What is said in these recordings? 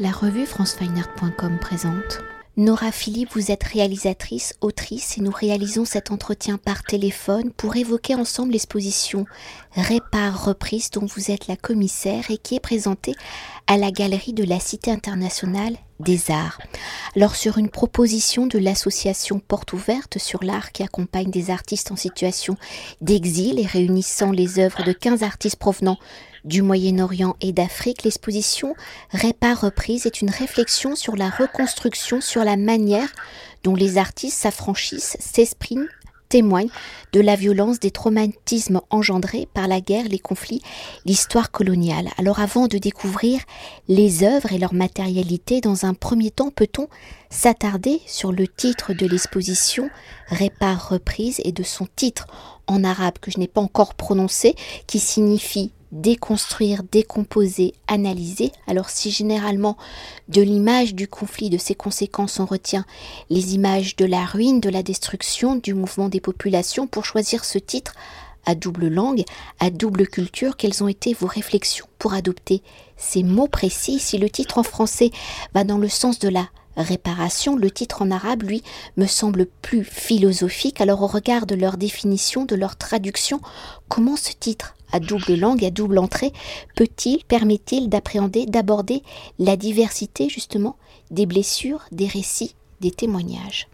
La revue francefineart.com présente. Nora Philippe, vous êtes réalisatrice, autrice et nous réalisons cet entretien par téléphone pour évoquer ensemble l'exposition Répare Reprise dont vous êtes la commissaire et qui est présentée à la galerie de la Cité internationale des arts. Alors sur une proposition de l'association Porte ouverte sur l'art qui accompagne des artistes en situation d'exil et réunissant les œuvres de 15 artistes provenant du Moyen-Orient et d'Afrique, l'exposition Répare Reprise est une réflexion sur la reconstruction, sur la manière dont les artistes s'affranchissent, s'expriment témoignent de la violence des traumatismes engendrés par la guerre, les conflits, l'histoire coloniale. Alors avant de découvrir les œuvres et leur matérialité, dans un premier temps, peut-on s'attarder sur le titre de l'exposition Répare reprise et de son titre en arabe que je n'ai pas encore prononcé, qui signifie déconstruire, décomposer, analyser. Alors si généralement de l'image du conflit, de ses conséquences, on retient les images de la ruine, de la destruction, du mouvement des populations, pour choisir ce titre à double langue, à double culture, quelles ont été vos réflexions pour adopter ces mots précis? Si le titre en français va dans le sens de la réparation, le titre en arabe, lui, me semble plus philosophique. Alors au regard de leur définition, de leur traduction, comment ce titre à double langue, à double entrée, peut-il, permet-il d'appréhender, d'aborder la diversité justement des blessures, des récits, des témoignages?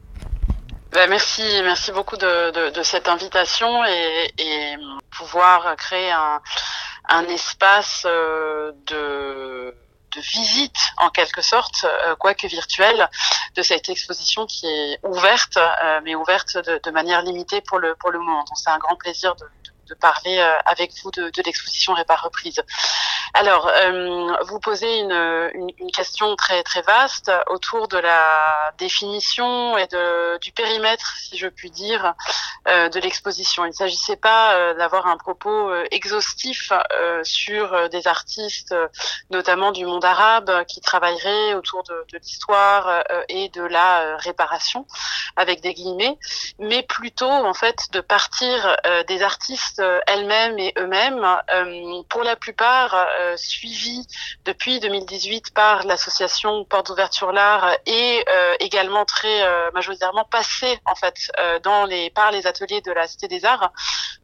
Ben, merci, merci beaucoup de, cette invitation et, pouvoir créer un, espace euh, de, visite en quelque sorte, euh, quoique virtuelle, de cette exposition qui est ouverte, euh, mais ouverte de, de, manière limitée pour le pour le moment. Donc c'est un grand plaisir de, de parler euh, avec vous de, de l'exposition Répar Reprise. Alors, euh, vous posez une, une, une, question très très vaste autour de la définition et de, du périmètre, si je puis dire, euh, de l'exposition. Il ne s'agissait pas d'avoir un propos exhaustif sur des artistes, notamment du monde arabe, qui travailleraient autour de, de l'histoire et de la réparation, avec des guillemets, mais plutôt en fait de partir des artistes euh, elles-mêmes et eux-mêmes, euh, pour la plupart euh, suivis depuis 2018 par l'association Porte d'ouverture l'art et également très majoritairement passés en fait par les ateliers de la Cité des Arts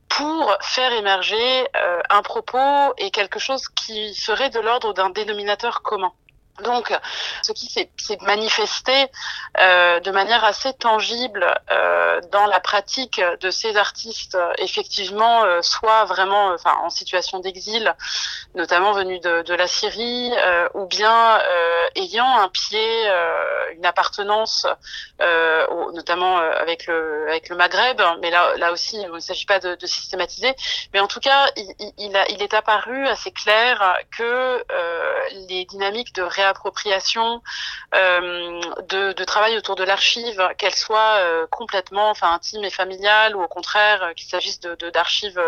pour faire émerger un propos et quelque chose qui serait de l'ordre d'un dénominateur commun. Donc, ce qui s'est manifesté euh, de manière assez tangible euh, dans la pratique de ces artistes, effectivement, euh, soit vraiment, en situation d'exil, notamment venus de, la Syrie, ou bien ayant un pied, une appartenance, notamment avec le Maghreb. Mais là, aussi, il ne s'agit pas de, systématiser. Mais en tout cas, il, est apparu assez clair que les dynamiques de réappropriation appropriation euh, de, travail autour de l'archive, qu'elle soit euh, complètement, enfin intime et familiale, ou au contraire euh, qu'il s'agisse de d'archives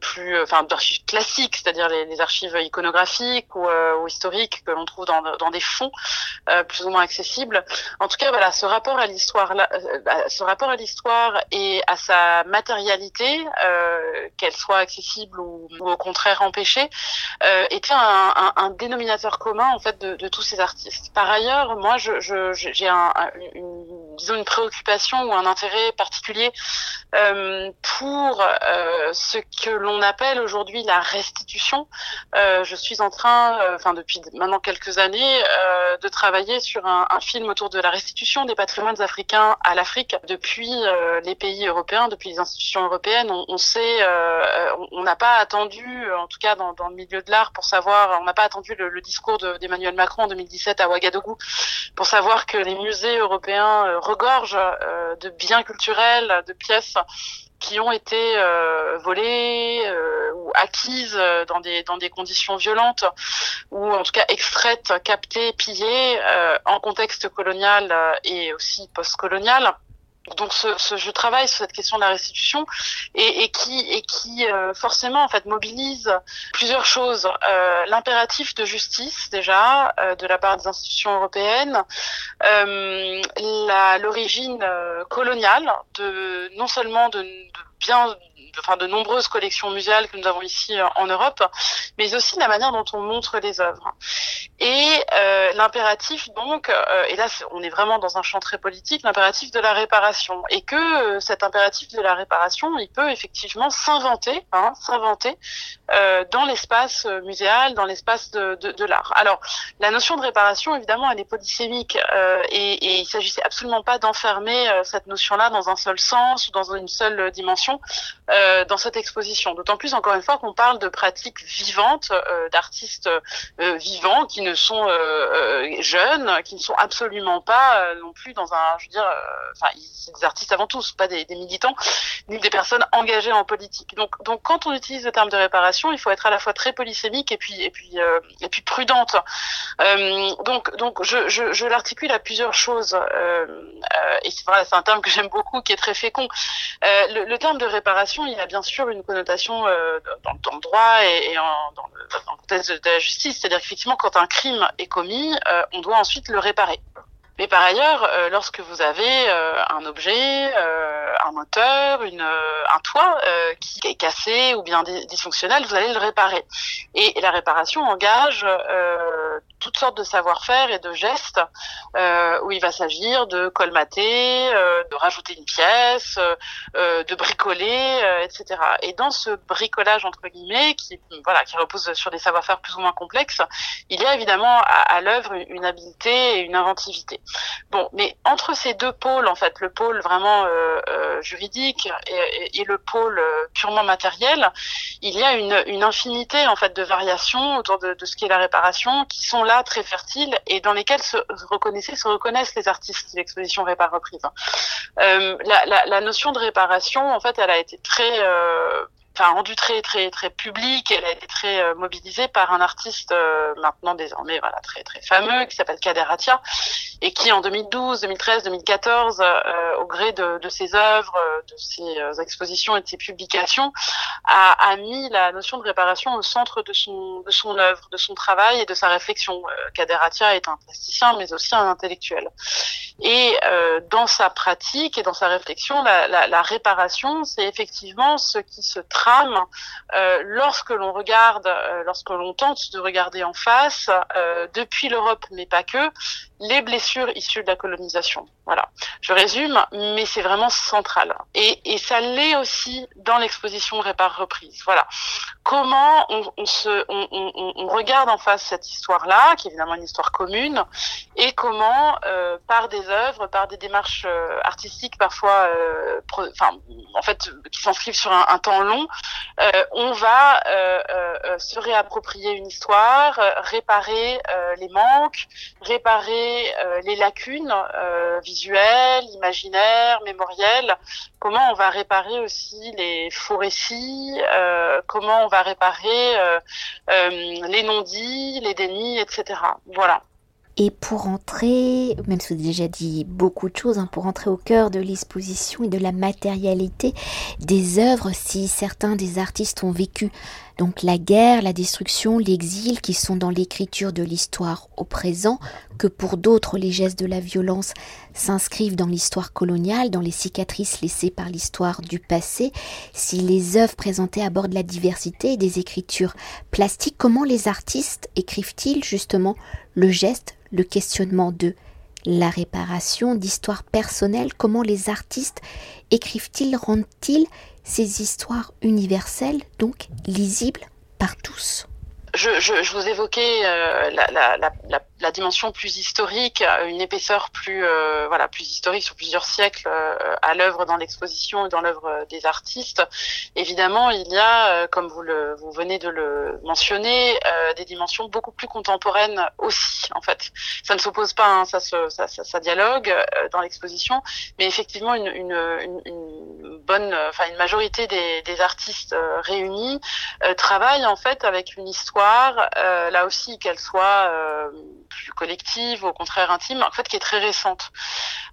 plus, enfin d'archives classiques, c'est-à-dire les, archives iconographiques ou, historiques que l'on trouve dans, dans des fonds plus ou moins accessibles. En tout cas, voilà, ce rapport à l'histoire, ce rapport à l'histoire et à sa matérialité, qu'elle soit accessible ou, au contraire empêchée, était un, un, un dénominateur commun en fait de, tous ces artistes. Par ailleurs, moi, j'ai une, préoccupation ou un intérêt particulier euh, pour euh, ce que l'on appelle aujourd'hui la restitution. Euh, je suis en train, enfin depuis maintenant quelques années, de travailler sur un, film autour de la restitution des patrimoines africains à l'Afrique depuis les pays européens, depuis les institutions européennes. On, on sait, on n'a pas attendu, en tout cas dans, le milieu de l'art, pour savoir, on n'a pas attendu le discours d'Emmanuel Macron en 2017 à Ouagadougou pour savoir que les musées européens euh, regorgent euh, de biens culturels, de pièces qui ont été euh, volées ou acquises dans des conditions violentes ou en tout cas extraites, captées, pillées en contexte colonial et aussi post-colonial donc ce, ce, je travaille sur cette question de la restitution et, et qui et qui euh, forcément en fait mobilise plusieurs choses. Euh, l'impératif de justice déjà euh, de la part des institutions européennes. Euh, l'origine euh, coloniale de non seulement de, de bien de nombreuses collections muséales que nous avons ici euh, en Europe, mais aussi la manière dont on montre les œuvres. Et euh, l'impératif donc, euh, et là on est vraiment dans un champ très politique, l'impératif de la réparation, et que cet impératif de la réparation, il peut effectivement s'inventer, hein, s'inventer dans l'espace muséal, dans l'espace de l'art. Alors la notion de réparation, évidemment, elle est polysémique, et, et il s'agissait absolument pas d'enfermer cette notion-là dans un seul sens ou dans une seule dimension. Euh, dans cette exposition. D'autant plus, encore une fois, qu'on parle de pratiques vivantes, euh, d'artistes euh, vivants qui ne sont jeunes, qui ne sont absolument pas non plus dans un, je veux dire, enfin, des artistes avant tout, pas des, militants, ni des personnes engagées en politique. Donc, donc, quand on utilise le terme de réparation, il faut être à la fois très polysémique et puis, et puis, et puis prudente. donc, donc, je, l'articule à plusieurs choses. et c'est vrai, c'est un terme que j'aime beaucoup, qui est très fécond. Le terme de réparation, il a bien sûr une connotation euh, dans, le droit et, dans, le, contexte de, la justice. C'est-à-dire qu'effectivement, quand un crime est commis, euh, on doit ensuite le réparer. Mais par ailleurs, euh, lorsque vous avez un objet, un moteur, un toit qui est cassé ou bien dysfonctionnel, vous allez le réparer. Et, la réparation engage toutes sortes de savoir-faire et de gestes euh, où il va s'agir de colmater, euh, de rajouter une pièce, euh, de bricoler, etc. Et dans ce bricolage entre guillemets, qui voilà, qui repose sur des savoir-faire plus ou moins complexes, il y a évidemment à, l'œuvre une, habileté et une inventivité. Bon, mais entre ces deux pôles, en fait, le pôle vraiment juridique et, le pôle purement matériel, il y a une, une infinité en fait de variations autour de, de ce qu'est la réparation qui sont là très fertiles et dans lesquels se reconnaissaient, se reconnaissent les artistes de l'exposition Répar Reprise. Euh, la, la, la, notion de réparation, en fait, elle a été très euh, enfin rendu très très très public. Elle a été très euh, mobilisée par un artiste euh, maintenant désormais voilà très très fameux qui s'appelle Kader Atia et qui en 2012, 2013, 2014, au gré de, ses œuvres, euh, de ses expositions et de ses publications, a, mis la notion de réparation au centre de son de son œuvre, de son travail et de sa réflexion. Kader Atia est un plasticien mais aussi un intellectuel. Et dans sa pratique et dans sa réflexion, la, la, réparation, c'est effectivement ce qui se euh, lorsque l'on regarde, euh, lorsque l'on tente de regarder en face, euh, depuis l'Europe, mais pas que, les blessures issues de la colonisation. Voilà. Je résume, mais c'est vraiment central. Et, ça l'est aussi dans l'exposition Répare Reprise. Voilà. Comment on, regarde en face cette histoire-là, qui est évidemment une histoire commune, et comment, par des œuvres, par des démarches artistiques parfois, enfin, en fait, qui s'inscrivent sur un, temps long, euh, on va euh, se réapproprier une histoire, réparer les manques, réparer euh, les lacunes euh, visuelles, imaginaires, mémorielles, comment on va réparer aussi les faux récits, euh, comment on va réparer les non-dits, les dénis, etc. Voilà. Et pour entrer, même si vous avez déjà dit beaucoup de choses, hein, pour entrer au cœur de l'exposition et de la matérialité des œuvres, si certains des artistes ont vécu donc la guerre, la destruction, l'exil qui sont dans l'écriture de l'histoire au présent, que pour d'autres les gestes de la violence s'inscrivent dans l'histoire coloniale, dans les cicatrices laissées par l'histoire du passé, si les œuvres présentées abordent la diversité des écritures plastiques, comment les artistes écrivent-ils justement le geste, le questionnement de la réparation, d'histoires personnelles, comment les artistes écrivent-ils, rendent-ils ces histoires universelles, donc lisibles par tous. Je, vous évoquais euh, la, dimension plus historique, une épaisseur plus euh, voilà plus historique sur plusieurs siècles euh, à l'œuvre dans l'exposition et dans l'œuvre des artistes. Évidemment, il y a, comme vous venez de le mentionner, des dimensions beaucoup plus contemporaines aussi. En fait, ça ne s'oppose pas, hein, ça, dialogue dans l'exposition, mais effectivement une, bonne, enfin une majorité des, des artistes réunis travaillent en fait avec une histoire euh, là aussi qu'elle soit euh, plus collective, au contraire intime, en fait qui est très récente.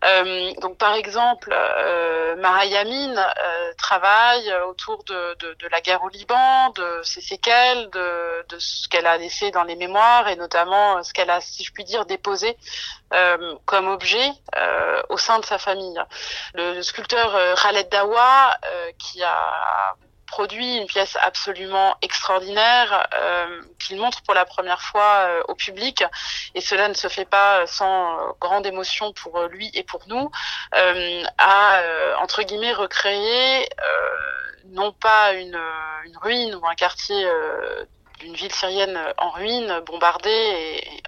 Euh, donc par exemple, euh, Yamin euh, travaille autour de, de, la guerre au Liban, de ses séquelles, de, de ce qu'elle a laissé dans les mémoires et notamment ce qu'elle a, si je puis dire, déposé euh, comme objet euh, au sein de sa famille. Le, le sculpteur Khaled Dawa, qui a produit une pièce absolument extraordinaire euh, qu'il montre pour la première fois euh, au public. Et cela ne se fait pas sans euh, grande émotion pour lui et pour nous à entre guillemets recréer non pas une, ruine ou un quartier d'une ville syrienne en ruine, bombardée et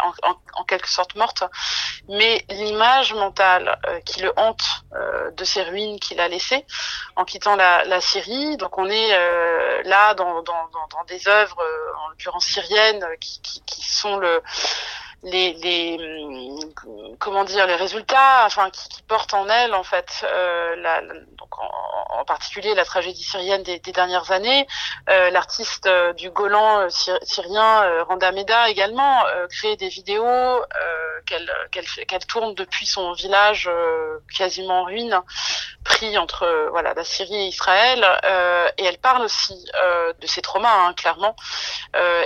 en, quelque sorte morte, mais l'image mentale euh, qui le hante euh, de ces ruines qu'il a laissées en quittant la, Syrie. Donc on est euh, là dans, des œuvres, en l'occurrence syriennes, qui sont le les, les hum, comment dire les résultats enfin qui, qui portent en elle en fait euh, la, donc en, en, particulier la tragédie syrienne des, des dernières années euh, l'artiste euh, du Golan euh, syrien euh, Randa Meda également crée des vidéos qu'elle qu'elle qu'elle tourne depuis son village quasiment en ruine pris entre voilà la Syrie et Israël et elle parle aussi de ses traumas hein, clairement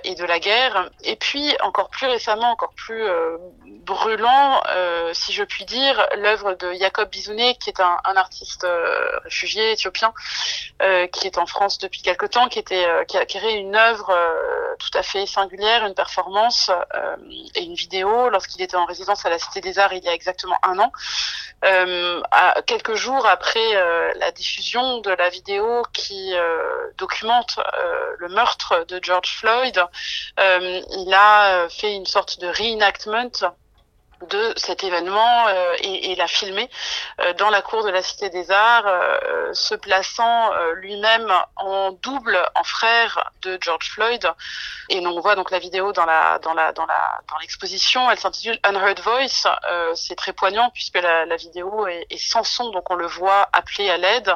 et de la guerre. Et puis encore plus récemment encore plus euh, brûlant, euh, si je puis dire, l'œuvre de Jacob Bizounet, qui est un, artiste euh, réfugié éthiopien, qui est en France depuis quelque temps, qui, était, qui a créé une œuvre tout à fait singulière, une performance et une vidéo lorsqu'il était en résidence à la Cité des Arts il y a exactement un an. Quelques jours après la diffusion de la vidéo qui documente le meurtre de George Floyd, il a fait une sorte de reenactment de cet événement euh, et, l'a filmé euh, dans la cour de la Cité des Arts, euh, se plaçant euh, lui-même en double, en frère de George Floyd. Et on voit donc la vidéo dans la dans la dans la dans l'exposition. Elle s'intitule Unheard Voice. C'est très poignant puisque la, la vidéo est, est, sans son, donc on le voit appeler à l'aide.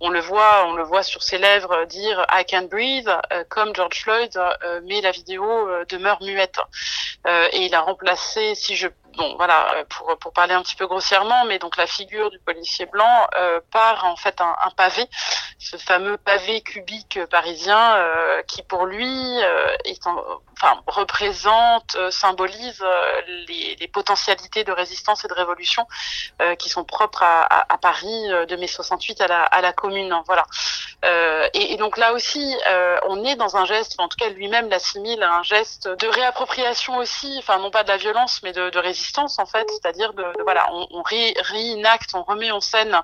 On le voit, on le voit sur ses lèvres dire I can breathe comme George Floyd, mais la vidéo demeure muette. Et il a remplacé, si je bon voilà euh, pour pour parler un petit peu grossièrement mais donc la figure du policier blanc euh, part en fait un, pavé ce fameux pavé cubique parisien euh, qui pour lui est en, représente symbolise les, potentialités de résistance et de révolution qui sont propres à, Paris de mai 68 à la commune voilà. Et, donc là aussi on est dans un geste en tout cas lui-même l'assimile à un geste de réappropriation aussi enfin non pas de la violence mais de résistance en fait, c'est-à-dire de, de, voilà, on, on réinacte, on remet en scène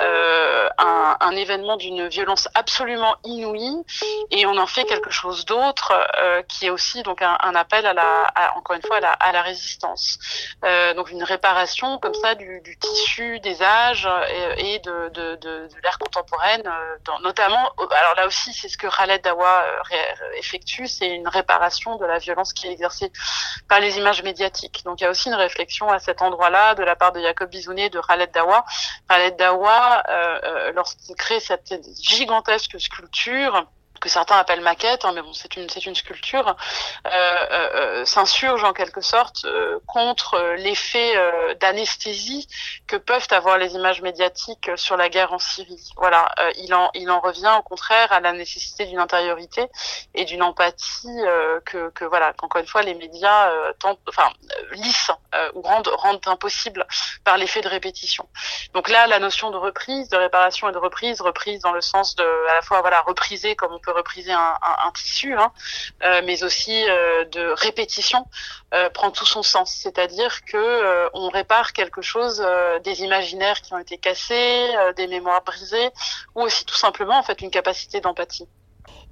euh, un, un, événement d'une violence absolument inouïe et on en fait quelque chose d'autre euh, qui est aussi donc un, un appel à la, à, encore une fois à la, à la résistance. Euh, donc une réparation comme ça du, du tissu des âges et, et de, de, de, l'ère contemporaine, euh, dans, notamment. Alors là aussi, c'est ce que Khaled Dawa euh, effectue, c'est une réparation de la violence qui est exercée par les images médiatiques. Donc il y a aussi une réflexion à cet endroit-là de la part de Jacob Bisounet de Khaled Dawa. Khaled Dawa, euh, euh, lorsqu'il crée cette gigantesque sculpture, que certains appellent maquette, hein, mais bon, c'est une c'est une sculpture, euh, euh, euh s'insurge en quelque sorte euh, contre euh, l'effet euh, d'anesthésie que peuvent avoir les images médiatiques sur la guerre en Syrie. Voilà, il en il en revient au contraire à la nécessité d'une intériorité et d'une empathie que que voilà qu'encore une fois les médias tentent, enfin lissent ou rendent rendent impossible par l'effet de répétition. Donc là, la notion de reprise, de réparation et de reprise, reprise dans le sens de à la fois voilà repriser comme on peut repriser un, tissu, hein, euh, mais aussi euh, de répétition, euh, prend tout son sens. C'est-à-dire que on répare quelque chose, des imaginaires qui ont été cassés, des mémoires brisées, ou aussi tout simplement en fait une capacité d'empathie.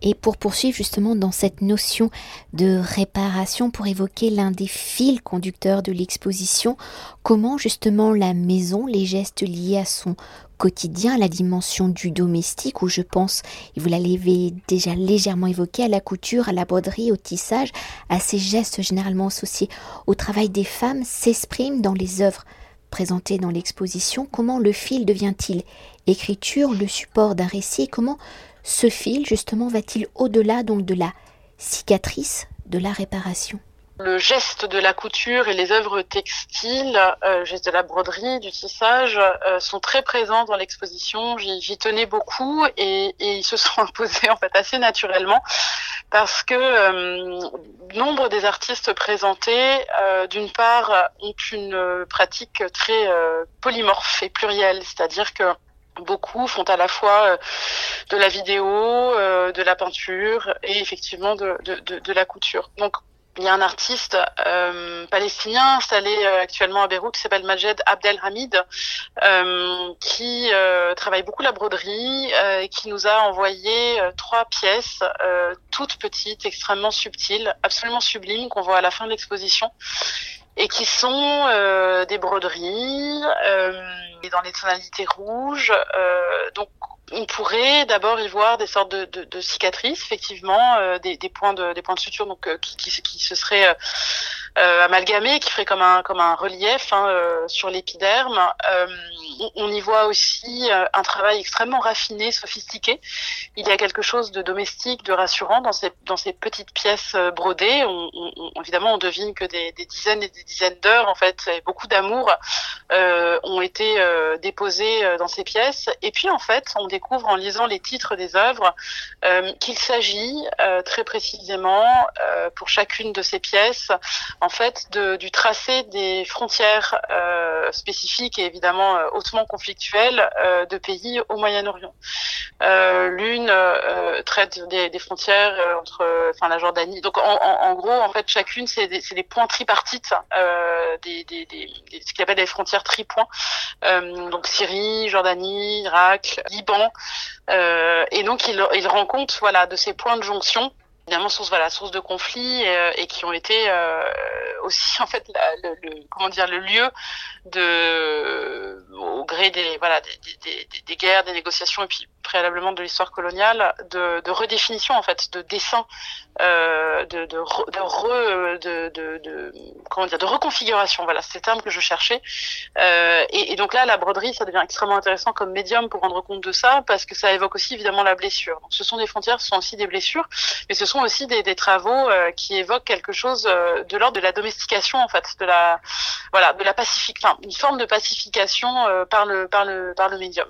Et pour poursuivre justement dans cette notion de réparation, pour évoquer l'un des fils conducteurs de l'exposition, comment justement la maison, les gestes liés à son quotidien, la dimension du domestique, où je pense, et vous l'avez déjà légèrement évoqué, à la couture, à la broderie, au tissage, à ces gestes généralement associés au travail des femmes, s'expriment dans les œuvres présentées dans l'exposition. Comment le fil devient-il écriture, le support d'un récit, comment ce fil justement va-t-il au-delà donc de la cicatrice, de la réparation? Le geste de la couture et les œuvres textiles, euh, geste de la broderie, du tissage, euh, sont très présents dans l'exposition. J'y tenais beaucoup et, ils se sont imposés en fait assez naturellement parce que euh, nombre des artistes présentés, euh, d'une part, ont une pratique très polymorphe et plurielle, c'est-à-dire que beaucoup font à la fois de la vidéo, de la peinture et effectivement de, de, de, de la couture. Donc il y a un artiste euh, palestinien installé euh, actuellement à Beyrouth qui s'appelle Majed Abdelhamid, euh, qui euh, travaille beaucoup la broderie et qui nous a envoyé trois pièces toutes petites, extrêmement subtiles, absolument sublimes qu'on voit à la fin de l'exposition et qui sont des broderies dans les tonalités rouges. donc on pourrait d'abord y voir des sortes de, de, de cicatrices, effectivement, euh, des, des, points de des points de suture donc euh, qui, qui, qui, se seraient euh, euh, amalgamés, qui feraient comme un comme un relief hein, sur l'épiderme. on y voit aussi un travail extrêmement raffiné, sophistiqué. Il y a quelque chose de domestique, de rassurant dans ces dans ces petites pièces brodées. On, on, évidemment, on devine que des, dizaines et des dizaines d'heures, en fait, beaucoup d'amour ont été déposés dans ces pièces. Et puis, en fait, on découvre en lisant les titres des œuvres euh, qu'il s'agit euh, très précisément euh, pour chacune de ces pièces en fait du tracé des frontières spécifiques et évidemment hautement conflictuelles de pays au Moyen-Orient. L'une traite des, frontières entre enfin la Jordanie. Donc en, gros en fait chacune c'est des, points tripartites ce qu'il appelle des frontières tripoints. donc Syrie, Jordanie, Irak, Liban euh, et donc il, il rend compte voilà de ces points de jonction évidemment source voilà source de conflits euh, et, qui ont été euh, aussi en fait le, le, comment dire le lieu de au gré des voilà des, des, des, guerres des négociations et puis préalablement de l'histoire coloniale de, redéfinition en fait de dessin euh, de de, de, comment dire de reconfiguration. Voilà c'est le terme que je cherchais. Euh, et, donc là la broderie ça devient extrêmement intéressant comme médium pour rendre compte de ça parce que ça évoque aussi évidemment la blessure. Donc ce sont des frontières ce sont aussi des blessures mais ce sont aussi des, travaux euh, qui évoquent quelque chose de l'ordre de la domestication en fait de la voilà de la pacifique enfin une forme de pacification par le par le par le médium.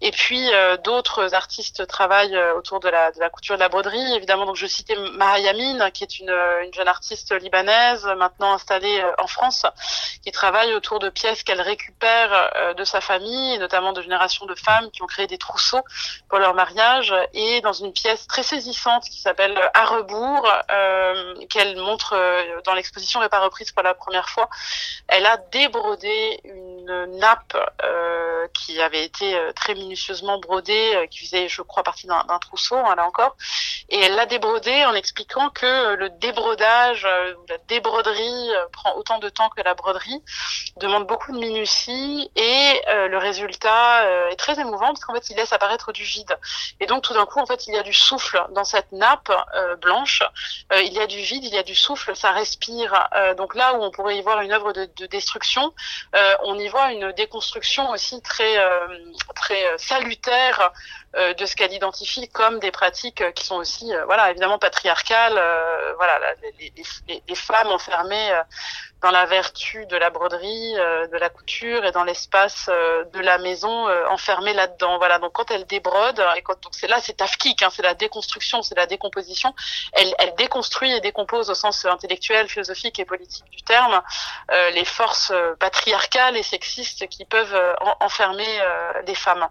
Et puis d'autres artistes travaillent autour de la de la couture de la broderie évidemment donc je citais Mahayamin qui est une, une jeune artiste libanaise maintenant installée en France qui travaille autour de pièces qu'elle récupère de sa famille notamment de générations de femmes qui ont créé des trousseaux pour leur mariage et dans une pièce très saisissante qui s'appelle à rebours, euh, qu'elle montre euh, dans l'exposition et pas reprise pour la première fois. Elle a débrodé une nappe euh, qui avait été euh, très minutieusement brodée, euh, qui faisait, je crois, partie d'un trousseau, hein, là encore. Et elle l'a débrodée en expliquant que le débrodage, la débroderie prend autant de temps que la broderie, demande beaucoup de minutie et le résultat est très émouvant parce qu'en fait, il laisse apparaître du vide. Et donc, tout d'un coup, en fait, il y a du souffle dans cette nappe euh, blanche. Euh, il y a du vide, il y a du souffle, ça respire. Euh, donc là où on pourrait y voir une œuvre de, de destruction, on y voit une déconstruction aussi très très salutaire de ce qu'elle identifie comme des pratiques qui sont aussi, voilà, évidemment patriarcales. voilà, les, femmes enfermées dans la vertu de la broderie, euh, de la couture et dans l'espace euh, de la maison euh, enfermée là-dedans. Voilà. Donc quand elle débrode, et quand donc c'est là, c'est tafkik, hein, c'est la déconstruction, c'est la décomposition. Elle déconstruit et décompose au sens intellectuel, philosophique et politique du terme les forces patriarcales et sexistes qui peuvent enfermer les femmes.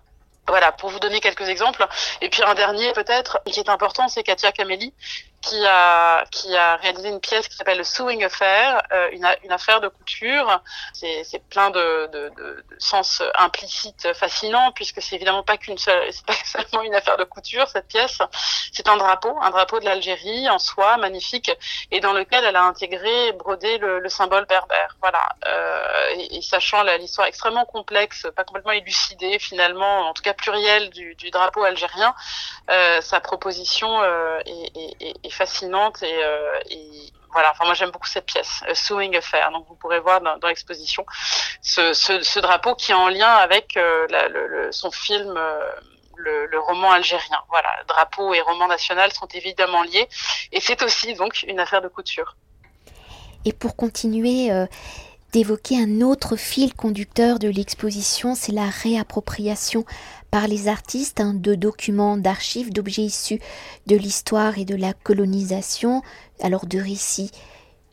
Voilà, pour vous donner quelques exemples. Et puis un dernier peut-être qui est important, c'est Katia Kameli, qui a qui a réalisé une pièce qui s'appelle Sewing Affair, euh, une, une affaire de couture. C'est plein de, de, sens implicites fascinants puisque c'est évidemment pas qu'une seule, c'est pas seulement une affaire de couture cette pièce. C'est un drapeau, un drapeau de l'Algérie en soi magnifique et dans lequel elle a intégré brodé le, le symbole berbère. Voilà. Euh, et, sachant l'histoire extrêmement complexe, pas complètement élucidée finalement, en tout cas plurielle du, du drapeau algérien, euh, sa proposition est, fascinante et, euh, et voilà, enfin moi j'aime beaucoup cette pièce, A Sewing Affair. Donc vous pourrez voir dans, l'exposition ce, ce, drapeau qui est en lien avec euh, son film. Euh, le, roman algérien. Voilà, drapeau et roman national sont évidemment liés, et c'est aussi donc une affaire de couture. Et pour continuer d'évoquer un autre fil conducteur de l'exposition, c'est la réappropriation par les artistes hein, de documents, d'archives, d'objets issus de l'histoire et de la colonisation, alors de récits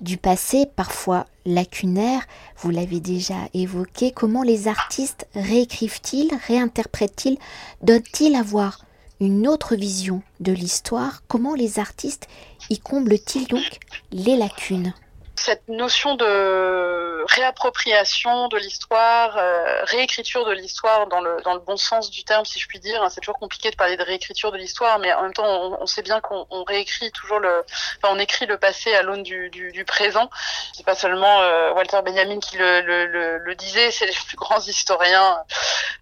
du passé, parfois lacunaires, vous l'avez déjà évoqué, comment les artistes réécrivent-ils, réinterprètent-ils, donnent-ils à voir une autre vision de l'histoire, comment les artistes y comblent-ils donc les lacunes? Cette notion de réappropriation de l'histoire, euh, réécriture de l'histoire dans le, dans le bon sens du terme, si je puis dire. Hein, c'est toujours compliqué de parler de réécriture de l'histoire, mais en même temps, on, on sait bien qu'on réécrit toujours le, enfin, on écrit le passé à l'aune du, du, du, présent. C'est pas seulement euh, Walter Benjamin qui le, le, le, disait, c'est les plus grands historiens,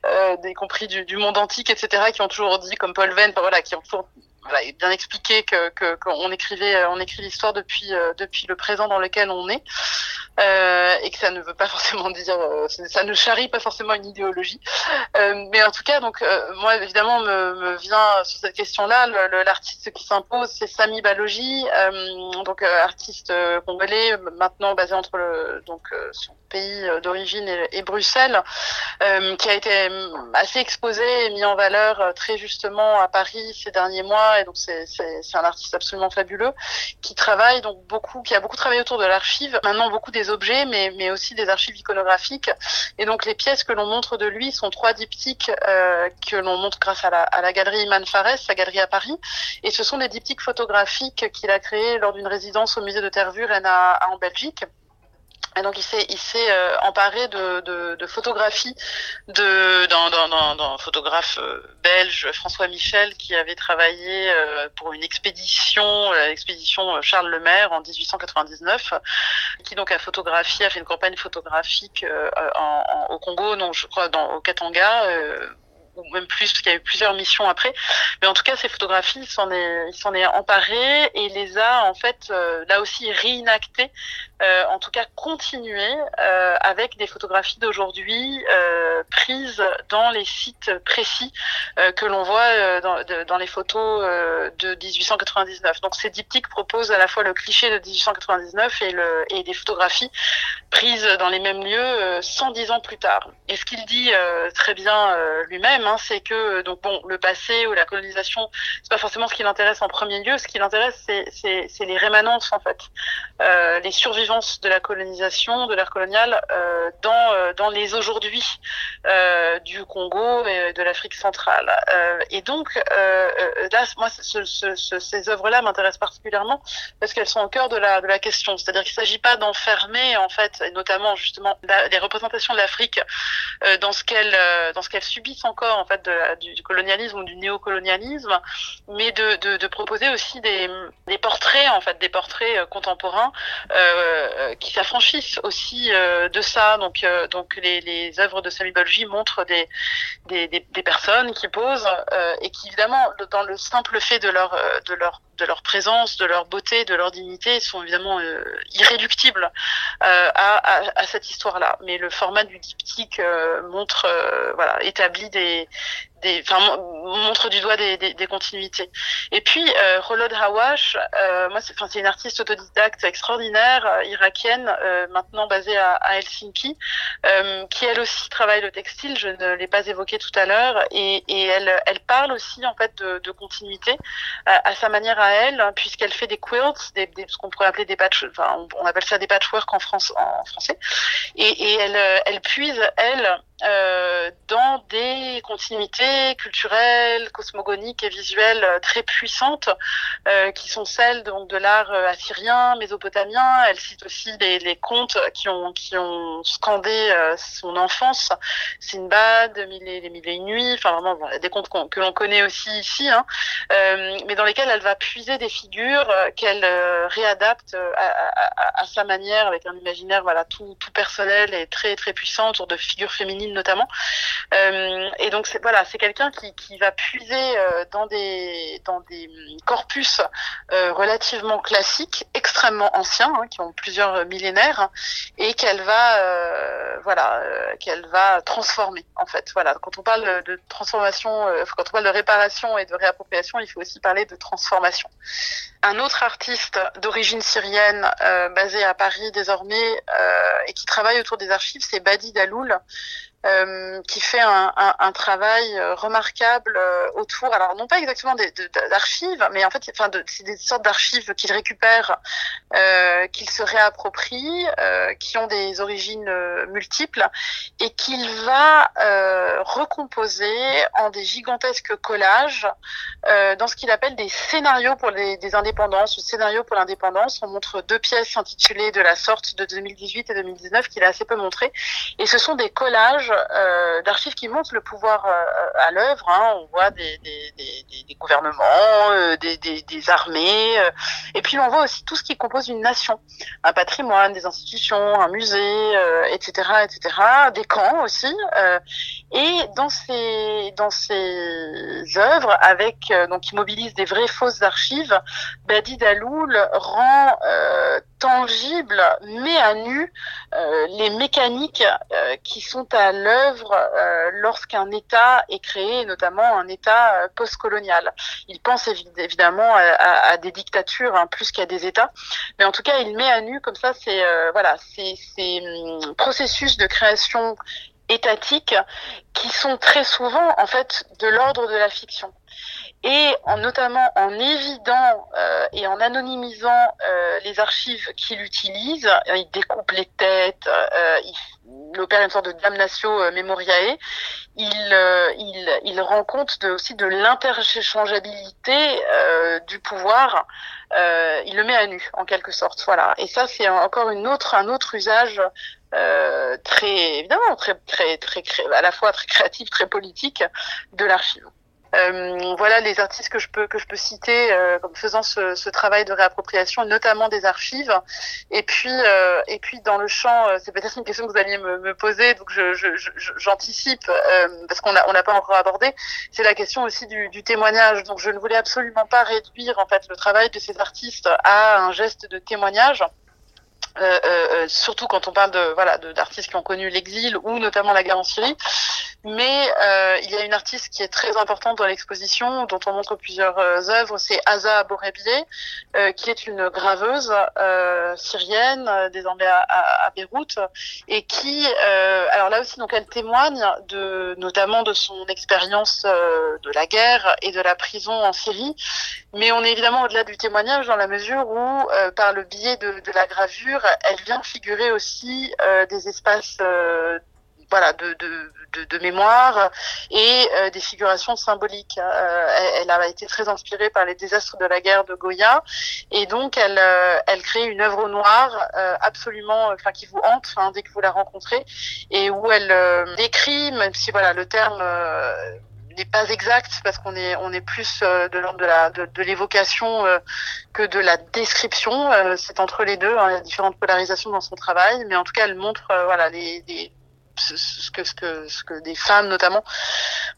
euh, y compris du, du, monde antique, etc., qui ont toujours dit, comme Paul Venn, voilà, qui ont toujours voilà, bien expliqué que qu'on écrivait euh, on écrit l'histoire depuis euh, depuis le présent dans lequel on est euh, et que ça ne veut pas forcément dire ça ne charrie pas forcément une idéologie. Mais en tout cas donc moi évidemment me, vient sur cette question là l'artiste qui s'impose c'est Sami Balogi donc artiste congolais maintenant basé entre donc son pays d'origine et, et, Bruxelles qui a été assez exposé et mis en valeur très justement à Paris ces derniers mois et donc c'est un artiste absolument fabuleux qui travaille donc beaucoup, qui a beaucoup travaillé autour de l'archive, maintenant beaucoup des objets, mais, mais aussi des archives iconographiques. Et donc les pièces que l'on montre de lui sont trois diptyques euh, que l'on montre grâce à la, à la galerie Iman Fares, sa galerie à Paris. Et ce sont des diptyques photographiques qu'il a créés lors d'une résidence au musée de Tervuren en Belgique. Et donc il s'est il s'est euh, emparé de, de, de photographies de d'un d'un photographe euh, belge François Michel qui avait travaillé euh, pour une expédition l'expédition Charles Lemaire en 1899 qui donc a photographié a fait une campagne photographique en, en, au Congo non je crois dans au Katanga ou même plus parce qu'il y a eu plusieurs missions après. Mais en tout cas, ces photographies, il s'en est, est emparé et les a en fait euh, là aussi réinactées, euh, en tout cas continuées euh, avec des photographies d'aujourd'hui prises dans les sites précis que l'on voit dans, dans, les photos de 1899. Donc ces diptyques proposent à la fois le cliché de 1899 et, le, et des photographies prises dans les mêmes lieux 110 ans plus tard. Et ce qu'il dit très bien lui-même Hein, c'est que donc bon, le passé ou la colonisation, c'est pas forcément ce qui l'intéresse en premier lieu. Ce qui l'intéresse, c'est les rémanences en fait, euh, les survivances de la colonisation, de l'ère coloniale euh, dans euh, dans les aujourd'hui euh, du Congo et de l'Afrique centrale. Euh, et donc là, moi, ce, ce, ce, ces œuvres-là m'intéressent particulièrement parce qu'elles sont au cœur de la de la question. C'est-à-dire qu'il s'agit pas d'enfermer en fait, notamment justement les représentations de l'Afrique dans ce qu'elle dans ce subissent encore en fait du, colonialisme ou du néocolonialisme, mais de, proposer aussi des, portraits en fait, des portraits euh, contemporains euh, qui s'affranchissent aussi euh, de ça. Donc, donc les, œuvres de Sami Balji montrent des, des, des, personnes qui posent et qui évidemment dans le simple fait de leur de leur de leur présence, de leur beauté, de leur dignité sont évidemment euh, irréductibles euh, à, à, cette histoire-là. Mais le format du diptyque euh, montre, voilà, établit des, des, enfin, montre du doigt des, des, des continuités. Et puis, euh, Rolod Hawash, euh, moi, c'est, c'est une artiste autodidacte extraordinaire, euh, irakienne, euh, maintenant basée à, à Helsinki, euh, qui elle aussi travaille le textile. Je ne l'ai pas évoqué tout à l'heure, et, et elle, elle parle aussi en fait de, de continuité à, à, sa manière à elle, hein, puisqu'elle fait des quilts, des, des, ce qu'on pourrait appeler des patch, enfin, on, on, appelle ça des patchwork en France, en français, et, et elle, elle puise elle euh, dans des continuités culturelles, cosmogoniques et visuelles euh, très puissantes, euh, qui sont celles de l'art assyrien, mésopotamien. Elle cite aussi les, contes qui ont scandé son enfance, Sinbad, les mille et une nuits, enfin vraiment des contes que l'on connaît aussi ici, hein, mais dans lesquels elle va puiser des figures qu'elle réadapte à, sa manière avec un imaginaire tout, tout personnel et très très puissant autour de figures féminines notamment. Euh, et donc c'est voilà, c'est quelqu'un qui, qui va puiser euh, dans des dans des corpus euh, relativement classiques, extrêmement anciens, hein, qui ont plusieurs millénaires, et qu'elle va voilà qu'elle va transformer en fait. Voilà, quand on parle de transformation, quand on parle de réparation et de réappropriation, il faut aussi parler de transformation. Un autre artiste d'origine syrienne basé à Paris désormais et qui travaille autour des archives, c'est Badi Daloul, euh, qui fait un, travail euh, remarquable euh, autour, alors non pas exactement d'archives, mais en fait, enfin, c'est des sortes d'archives qu'il récupère, qu'il se réapproprie, qui ont des origines multiples, et qu'il va recomposer en des gigantesques collages dans ce qu'il appelle des scénarios pour des indépendances, scénarios pour l'indépendance. On montre deux pièces intitulées de la sorte de 2018 et 2019 qu'il a assez peu montré, et ce sont des collages euh, d'archives qui montrent le pouvoir euh, à l'œuvre. Hein. On voit des, gouvernements, euh, des, des, armées, et puis on voit aussi tout ce qui compose une nation, un patrimoine, des institutions, un musée, etc., etc., des camps aussi. et dans ces dans ces œuvres, avec donc qui mobilisent des vraies fausses archives, Badi Daloul rend tangible, met à nu les mécaniques qui sont à l'œuvre euh, lorsqu'un État est créé, notamment un État euh, postcolonial. Il pense évidemment à, des dictatures hein, plus qu'à des États, mais en tout cas, il met à nu comme ça euh, ces hum, processus de création étatique qui sont très souvent en fait de l'ordre de la fiction et en, notamment en évidant euh, et en anonymisant euh, les archives qu'il utilise, il découpe les têtes, euh, il, opère une sorte de damnatio memoriae, il, il, il rend compte de, aussi de l'interchangeabilité du pouvoir, il le met à nu en quelque sorte, voilà. Et ça c'est encore une autre, un autre usage très évidemment très, très très à la fois très créatif, très politique de l'archive. Euh, voilà les artistes que je peux que je peux citer euh, faisant ce, travail de réappropriation, notamment des archives. Et puis euh, et puis dans le champ, c'est peut-être une question que vous alliez me, me poser, donc j'anticipe je, je, parce qu'on a on n'a pas encore abordé. C'est la question aussi du, du, témoignage. Donc je ne voulais absolument pas réduire en fait le travail de ces artistes à un geste de témoignage. Euh, euh, euh, surtout quand on parle de voilà d'artistes qui ont connu l'exil ou notamment la guerre en Syrie. Mais euh, il y a une artiste qui est très importante dans l'exposition, dont on montre plusieurs œuvres, c'est Aza Borebier, qui est une graveuse syrienne, désormais à, à, à, Beyrouth, et qui, alors là aussi, donc elle témoigne de notamment de son expérience de la guerre et de la prison en Syrie. Mais on est évidemment au-delà du témoignage dans la mesure où, par le biais de, de la gravure, elle vient figurer aussi euh, des espaces euh, voilà, de, mémoire et euh, des figurations symboliques. Elle, a été très inspirée par les désastres de la guerre de Goya et donc elle, elle crée une œuvre noire absolument, enfin qui vous hante hein, dès que vous la rencontrez et où elle décrit, même si voilà le terme n'est pas exact parce qu'on est on est plus euh, de l'ordre de la de, l'évocation euh, que de la description. Euh, c'est entre les deux. Hein, il y a différentes polarisations dans son travail, mais en tout cas, elle montre voilà les ce que, ce que, ce que des femmes notamment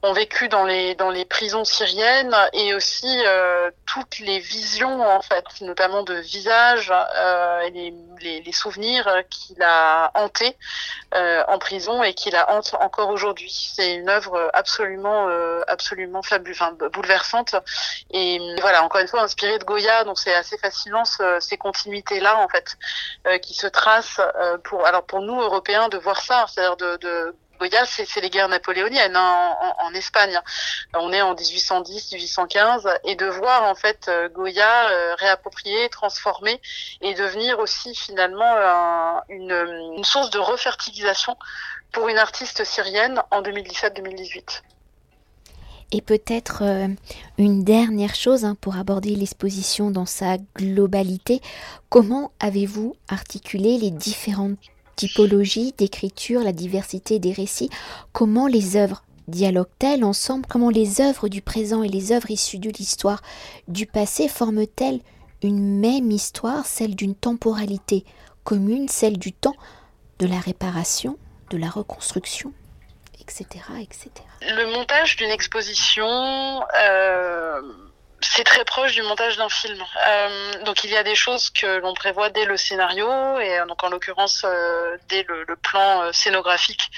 ont vécu dans les, dans les prisons syriennes et aussi euh, toutes les visions en fait, notamment de visages euh, et les, les, souvenirs qu'il a hanté euh, en prison et qu'il a hante encore aujourd'hui. C'est une œuvre absolument, absolument fabuleuse, bouleversante et voilà, encore une fois inspirée de Goya, donc c'est assez fascinant ce, ces continuités là en fait qui se tracent pour, alors pour nous Européens de voir ça, c'est-à-dire de de, Goya, c'est les guerres napoléoniennes hein, en, Espagne. On est en 1810-1815 et de voir en fait euh, Goya euh, réapproprier, transformer et devenir aussi finalement une, source de refertilisation pour une artiste syrienne en 2017-2018. Et peut-être euh, une dernière chose hein, pour aborder l'exposition dans sa globalité. Comment avez-vous articulé les différentes typologie d'écriture, la diversité des récits, comment les œuvres dialoguent-elles ensemble, comment les œuvres du présent et les œuvres issues de l'histoire du passé forment-elles une même histoire, celle d'une temporalité commune, celle du temps de la réparation, de la reconstruction, etc. etc. Le montage d'une exposition, euh, c'est très proche du montage d'un film. Euh, donc il y a des choses que l'on prévoit dès le scénario et donc en l'occurrence euh, dès le, plan euh, scénographique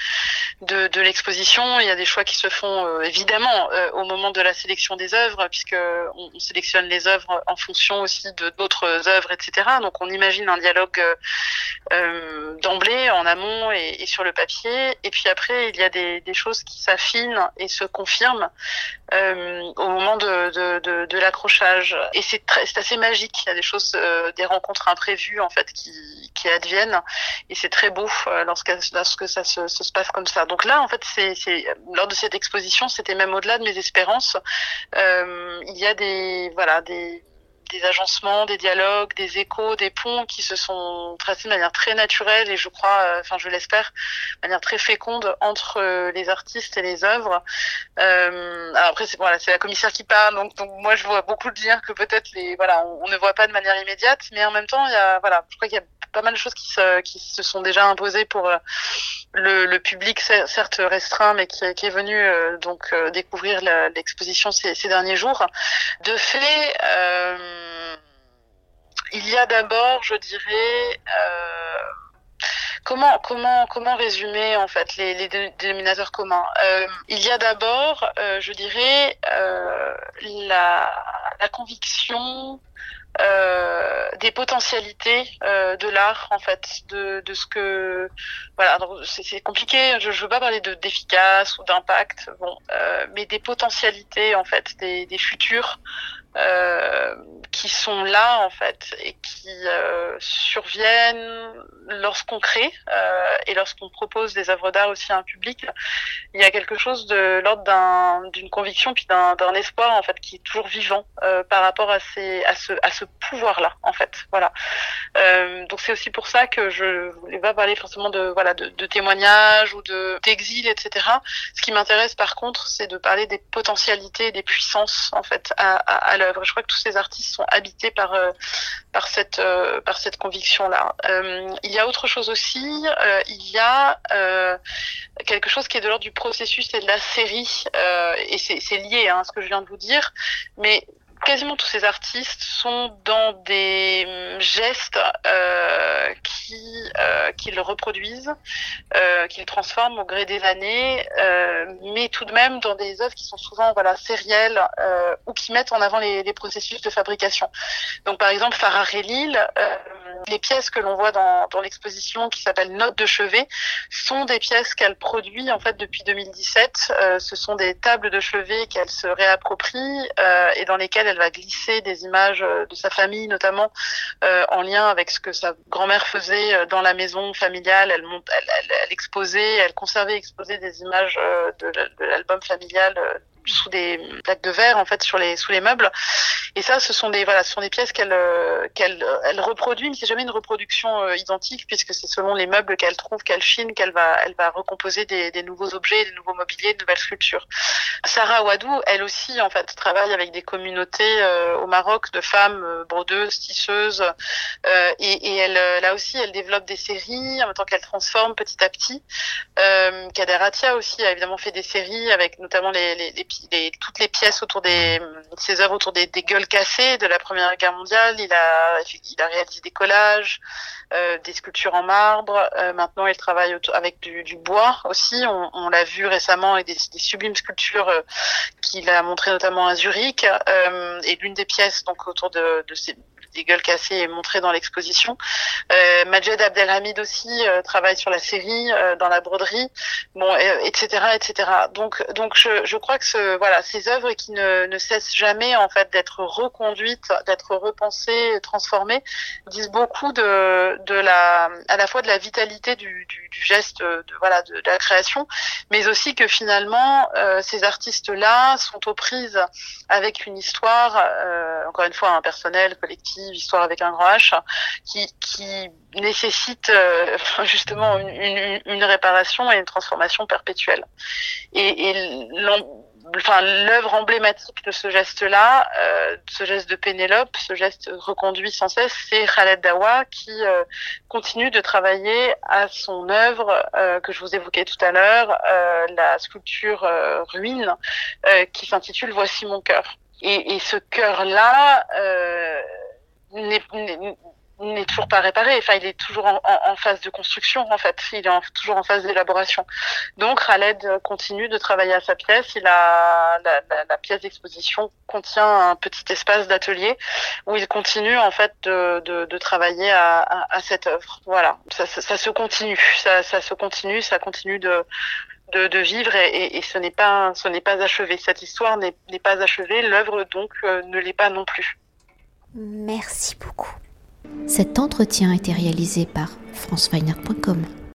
de, l'exposition. Il y a des choix qui se font euh, évidemment euh, au moment de la sélection des œuvres puisque on, on sélectionne les œuvres en fonction aussi de d'autres œuvres, etc. Donc on imagine un dialogue d'emblée en amont et, sur le papier. Et puis après il y a des, choses qui s'affinent et se confirment au moment de l'accrochage. Et c'est assez magique. Il y a des choses, euh, des rencontres imprévues en fait qui, qui adviennent. Et c'est très beau euh, lorsque, lorsque ça se, se, passe comme ça. Donc là, en fait, c'est lors de cette exposition, c'était même au-delà de mes espérances. Euh, il y a des voilà des des agencements, des dialogues, des échos, des ponts qui se sont tracés de manière très naturelle et je crois, euh, enfin je l'espère, de manière très féconde entre euh, les artistes et les œuvres. Euh, après c'est voilà, c'est la commissaire qui parle, donc, donc moi je vois beaucoup de liens que peut-être les voilà on, ne voit pas de manière immédiate, mais en même temps il y a voilà, je crois qu'il y a pas mal de choses qui se, qui se sont déjà imposées pour euh, le, le public, certes restreint, mais qui, qui est venu euh, donc découvrir l'exposition ces, ces, derniers jours. De fait, euh, il y a d'abord, je dirais, comment comment comment résumer en fait les, les dénominateurs communs? Euh, Il y a d'abord, euh, je dirais, euh, la, conviction euh, des potentialités euh, de l'art en fait de, ce que voilà c'est compliqué je, je veux pas parler de d'efficace ou d'impact euh, mais des potentialités en fait des futurs euh, qui sont là en fait et qui euh, surviennent lorsqu'on crée euh, et lorsqu'on propose des œuvres d'art aussi à un public. Il y a quelque chose de l'ordre d'une conviction puis d'un espoir en fait qui est toujours vivant par rapport à, ce, à ce pouvoir-là en fait. Voilà. Donc c'est aussi pour ça que je voulais pas parler forcément de voilà de, de témoignages ou de d'exil etc. Ce qui m'intéresse par contre c'est de parler des potentialités, des puissances en fait à, à Je crois que tous ces artistes sont habités par euh, euh, cette conviction là. Euh, il y a autre chose aussi. il y a quelque chose qui est de l'ordre du processus et de la série et c'est lié hein, à ce que je viens de vous dire, mais quasiment tous ces artistes sont dans des hum, gestes euh, qui euh, qu'ils reproduisent, euh, qu'ils transforment au gré des années, euh, mais tout de même dans des œuvres qui sont souvent voilà sérielles euh, ou qui mettent en avant les, les, processus de fabrication. Donc par exemple Farah Relil, euh, les pièces que l'on voit dans, dans l'exposition qui s'appelle Notes de chevet sont des pièces qu'elle produit en fait depuis 2017. ce sont des tables de chevet qu'elle se réapproprie et dans lesquelles elle va glisser des images euh, de sa famille, notamment euh, en lien avec ce que sa grand-mère faisait euh, dans la maison familiale. Elle, monte, elle, elle, elle exposait, elle conservait, exposait des images de, de l'album familial sous des plaques de verre en fait sur les sous les meubles. Et ça ce sont des voilà ce sont des pièces qu'elle qu'elle elle reproduit mais c'est jamais une reproduction euh, identique puisque c'est selon les meubles qu'elle trouve qu'elle chine qu'elle va elle va recomposer des, des, nouveaux objets des nouveaux mobiliers de nouvelles sculptures. Sarah Ouadou elle aussi en fait travaille avec des communautés euh, au Maroc de femmes euh, brodeuses tisseuses euh, et, et, elle là aussi elle développe des séries en même temps qu'elle transforme petit à petit. Euh, Kader Atia aussi a évidemment fait des séries avec notamment les, les, les les, toutes les pièces autour des ses œuvres autour des, des, gueules cassées de la Première Guerre mondiale. Il a il a réalisé des collages, euh, des sculptures en marbre. Euh, maintenant, il travaille avec du, du, bois aussi. On, on l'a vu récemment avec des, des sublimes sculptures euh, qu'il a montrées notamment à Zurich. Euh, et l'une des pièces donc autour de, de ces des gueules cassées est montré dans l'exposition. Euh, Majed Abdelhamid aussi euh, travaille sur la série, euh, dans la broderie, bon, etc., etc. Donc, donc je, je crois que ce, voilà, ces œuvres qui ne, ne cessent jamais en fait d'être reconduites, d'être repensées, transformées, disent beaucoup de, de la, à la fois de la vitalité du, du, du geste, de, voilà, de, la création, mais aussi que finalement euh, ces artistes-là sont aux prises avec une histoire, euh, encore une fois, un personnel, collectif Histoire avec un grand H, qui, qui nécessite euh, justement une, une, une, réparation et une transformation perpétuelle. Et, et enfin l'œuvre emblématique de ce geste-là, euh, ce geste de Pénélope, ce geste reconduit sans cesse, c'est Khaled Dawa qui euh, continue de travailler à son œuvre euh, que je vous évoquais tout à l'heure, la sculpture ruine qui s'intitule Voici mon cœur. Et, et ce cœur-là n'est toujours pas réparé. Enfin, il est toujours en, en, phase de construction, en fait. Il est toujours en phase d'élaboration. Donc, Khaled continue de travailler à sa pièce. Il a la, la, la pièce d'exposition contient un petit espace d'atelier où il continue en fait de, de, de travailler à, à, cette œuvre. Voilà, ça, ça, ça se continue, ça, ça, se continue, ça continue de de, de vivre et, et, et ce n'est pas ce n'est pas achevé. Cette histoire n'est pas achevée. L'œuvre donc euh, ne l'est pas non plus. Merci beaucoup. Cet entretien a été réalisé par franceweiner.com.